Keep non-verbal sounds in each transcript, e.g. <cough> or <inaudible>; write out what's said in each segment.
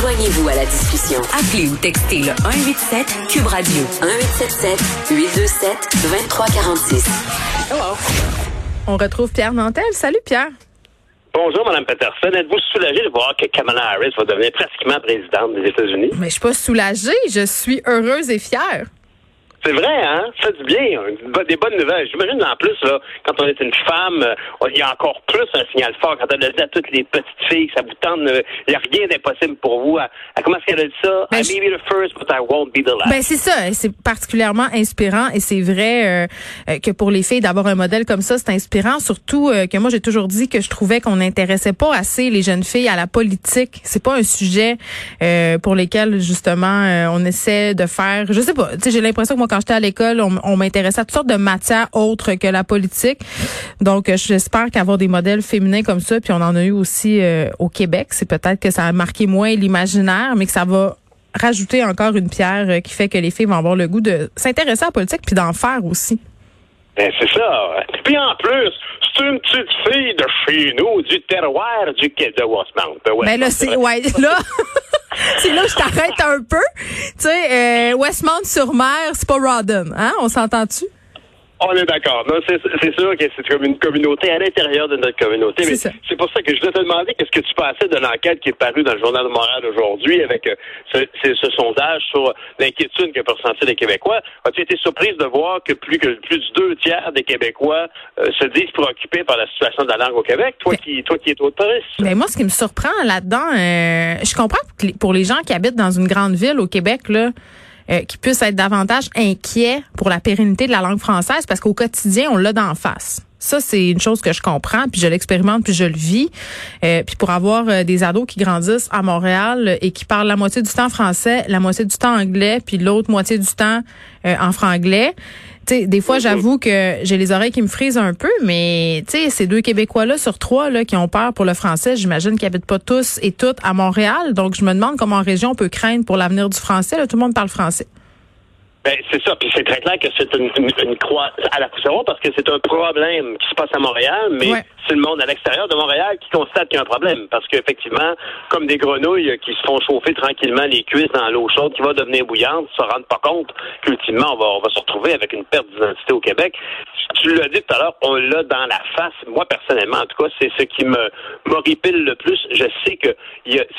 Joignez-vous à la discussion. Appelez ou textez le 187 Cube Radio 1877 827 2346. Hello. On retrouve Pierre Nantel. Salut Pierre. Bonjour, Mme Peterson. Êtes-vous soulagée de voir que Kamala Harris va devenir pratiquement présidente des États-Unis? Mais je suis pas soulagée, je suis heureuse et fière. C'est vrai, hein? Ça fait du bien. Des bonnes nouvelles. J'imagine en plus, là, quand on est une femme, euh, il y a encore plus un signal fort quand elle a dit à toutes les petites filles ça vous tente, il n'y a rien d'impossible pour vous. comment est-ce qu'elle a dit ça? Ben, I may be the first, but I won't be the last. Ben c'est ça, c'est particulièrement inspirant et c'est vrai euh, euh, que pour les filles d'avoir un modèle comme ça, c'est inspirant. Surtout que moi j'ai toujours dit que je trouvais qu'on n'intéressait pas assez les jeunes filles à la politique. C'est pas un sujet pour lequel justement on essaie de faire. Je sais pas. Tu sais, j'ai l'impression que moi quand j'étais à l'école, on, m'intéressait à toutes sortes de matières autres que la politique. Donc, euh, j'espère qu'avoir des modèles féminins comme ça, puis on en a eu aussi euh, au Québec, c'est peut-être que ça a marqué moins l'imaginaire, mais que ça va rajouter encore une pierre euh, qui fait que les filles vont avoir le goût de s'intéresser à la politique puis d'en faire aussi. Ben, c'est ça. Puis en plus, c'est une petite fille de chez nous, du terroir du quai de Westmount. Ben là, c'est, ouais, là. <laughs> <laughs> c'est là je t'arrête un peu. Tu sais, euh, Westmount-sur-Mer, c'est pas Rawdon, hein? On s'entend-tu? On est d'accord. C'est sûr que c'est comme une communauté à l'intérieur de notre communauté. Mais c'est pour ça que je voulais te demander qu'est-ce que tu pensais de l'enquête qui est parue dans le Journal de Montréal aujourd'hui avec euh, ce, ce, sondage sur l'inquiétude que peuvent ressentir les Québécois? As-tu été surprise de voir que plus que plus de deux tiers des Québécois euh, se disent préoccupés par la situation de la langue au Québec? Toi qui toi qui es autoriste. Mais moi, ce qui me surprend là-dedans, euh, je comprends que pour les gens qui habitent dans une grande ville au Québec, là, euh, qui puissent être davantage inquiets pour la pérennité de la langue française parce qu'au quotidien, on l'a d'en face. Ça, c'est une chose que je comprends, puis je l'expérimente, puis je le vis. Euh, puis pour avoir euh, des ados qui grandissent à Montréal et qui parlent la moitié du temps français, la moitié du temps anglais, puis l'autre moitié du temps en franglais, des fois, j'avoue que j'ai les oreilles qui me frisent un peu, mais ces deux Québécois-là sur trois là, qui ont peur pour le français, j'imagine qu'ils habitent pas tous et toutes à Montréal. Donc, je me demande comment en région on peut craindre pour l'avenir du français. Là, tout le monde parle français. Ben, c'est ça, puis c'est très clair que c'est une, une, croix à la poussière parce que c'est un problème qui se passe à Montréal, mais c'est le monde à l'extérieur de Montréal qui constate qu'il y a un problème. Parce qu'effectivement, comme des grenouilles qui se font chauffer tranquillement les cuisses dans l'eau chaude qui va devenir bouillante, se rendent pas compte qu'ultimement, on va, on va se retrouver avec une perte d'identité au Québec. Tu l'as dit tout à l'heure, on l'a dans la face. Moi, personnellement, en tout cas, c'est ce qui me m'horripile le plus. Je sais que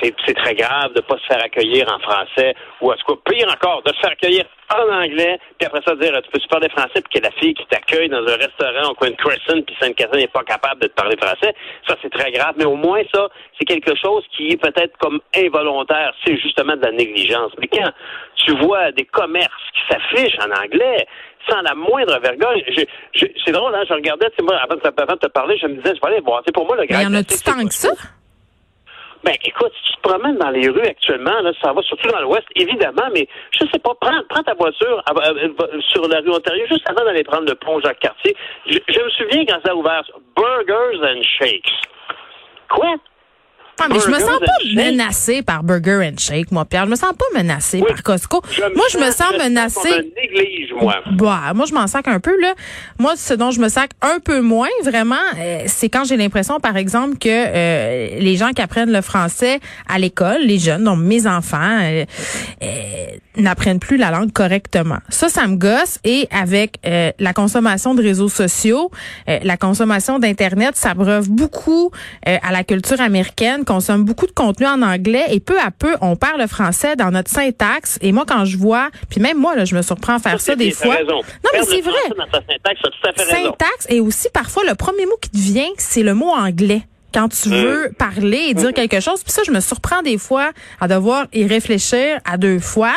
c'est très grave de pas se faire accueillir en français, ou à ce cas, pire encore, de se faire accueillir en anglais, puis après ça dire tu peux parler français, puis que la fille qui t'accueille dans un restaurant au coin de Crescent, puis Sainte-Catherine n'est pas capable de te parler français, ça c'est très grave. Mais au moins ça, c'est quelque chose qui est peut-être comme involontaire, c'est justement de la négligence. Mais quand tu vois des commerces qui s'affichent en anglais, sans la moindre vergogne. C'est drôle, hein, je regardais, moi, avant de, te parler, je me disais, je vais aller voir. C'est pour moi le Il y en a-tu tant que ça? Ben, écoute, si tu te promènes dans les rues actuellement, là, ça va surtout dans l'Ouest, évidemment, mais je sais pas, prends, ta voiture euh, euh, sur la rue Ontario juste avant d'aller prendre le pont Jacques-Cartier. Je, je, me souviens quand ça a ouvert Burgers and Shakes. Quoi? Ah, mais je me sens pas menacée par Burger and Shake, moi, Pierre. Je me sens pas menacée par Costco. moi, je me sens menacée. moi. Bah, moi, je m'en sac un peu, là. Moi, ce dont je me sac un peu moins, vraiment, euh, c'est quand j'ai l'impression, par exemple, que euh, les gens qui apprennent le français à l'école, les jeunes, donc mes enfants, euh, n'apprennent plus la langue correctement. Ça, ça me gosse. Et avec la consommation de réseaux sociaux, la consommation d'Internet, ça breuve beaucoup à la culture américaine consomme beaucoup de contenu en anglais et peu à peu, on perd le français dans notre syntaxe. Et moi, quand je vois, puis même moi, là, je me surprends à faire ça, des fois. Non, mais c'est vrai. syntaxe, et aussi parfois le premier mot qui te vient, c'est le mot anglais quand tu mm. veux parler et dire mm. quelque chose. Puis ça, je me surprends des fois à devoir y réfléchir à deux fois,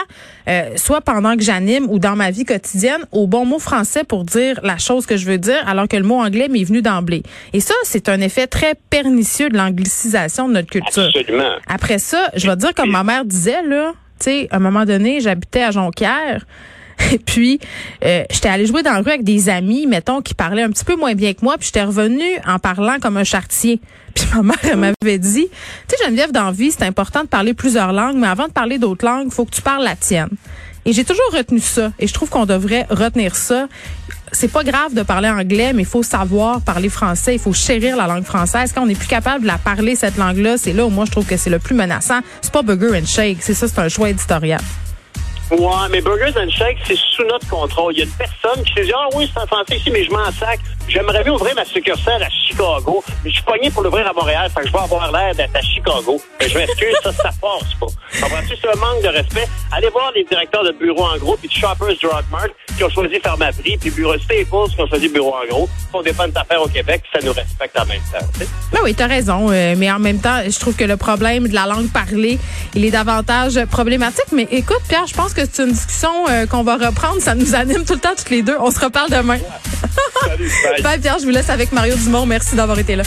euh, soit pendant que j'anime ou dans ma vie quotidienne, au bon mot français pour dire la chose que je veux dire, alors que le mot anglais m'est venu d'emblée. Et ça, c'est un effet très pernicieux de l'anglicisation de notre culture. Absolument. Après ça, je vais dire comme ma mère disait, là, tu sais, à un moment donné, j'habitais à Jonquière. <laughs> Et puis, euh, j'étais allée jouer dans la rue avec des amis, mettons, qui parlaient un petit peu moins bien que moi, puis j'étais revenue en parlant comme un chartier. <laughs> Puis ma mère, elle m'avait dit, tu sais, Geneviève, dans la vie, c'est important de parler plusieurs langues, mais avant de parler d'autres langues, il faut que tu parles la tienne. Et j'ai toujours retenu ça. Et je trouve qu'on devrait retenir ça. C'est pas grave de parler anglais, mais il faut savoir parler français. Il faut chérir la langue française. Quand on n'est plus capable de la parler, cette langue-là, c'est là où moi je trouve que c'est le plus menaçant. C'est pas burger and shake. C'est ça, c'est un choix éditorial. Ouais, mais Burgers and Shake, c'est sous notre contrôle. Il y a une personne qui s'est dit, ah oui, c'est en français ici, mais je m'en sac. J'aimerais bien ouvrir ma succursale à Chicago, mais je suis pogné pour l'ouvrir à Montréal, fait que je vais avoir l'air d'être à Chicago. Mais je m'excuse, ça, ça passe pas. Comprends-tu? C'est un manque de respect? Allez voir les directeurs de bureaux en gros, puis de Shoppers Drug Mart, qui ont choisi Pharmaprix, puis Bureau Staples, qui ont choisi Bureau en gros, font des bonnes affaires au Québec, ça nous respecte en même temps. Ben oui, t'as raison. Euh, mais en même temps, je trouve que le problème de la langue parlée, il est davantage problématique. Mais écoute, Pierre, je pense que c'est une discussion euh, qu'on va reprendre. Ça nous anime tout le temps, toutes les deux. On se reparle demain. Salut, <laughs> bye Pierre, je vous laisse avec Mario Dumont. Merci d'avoir été là.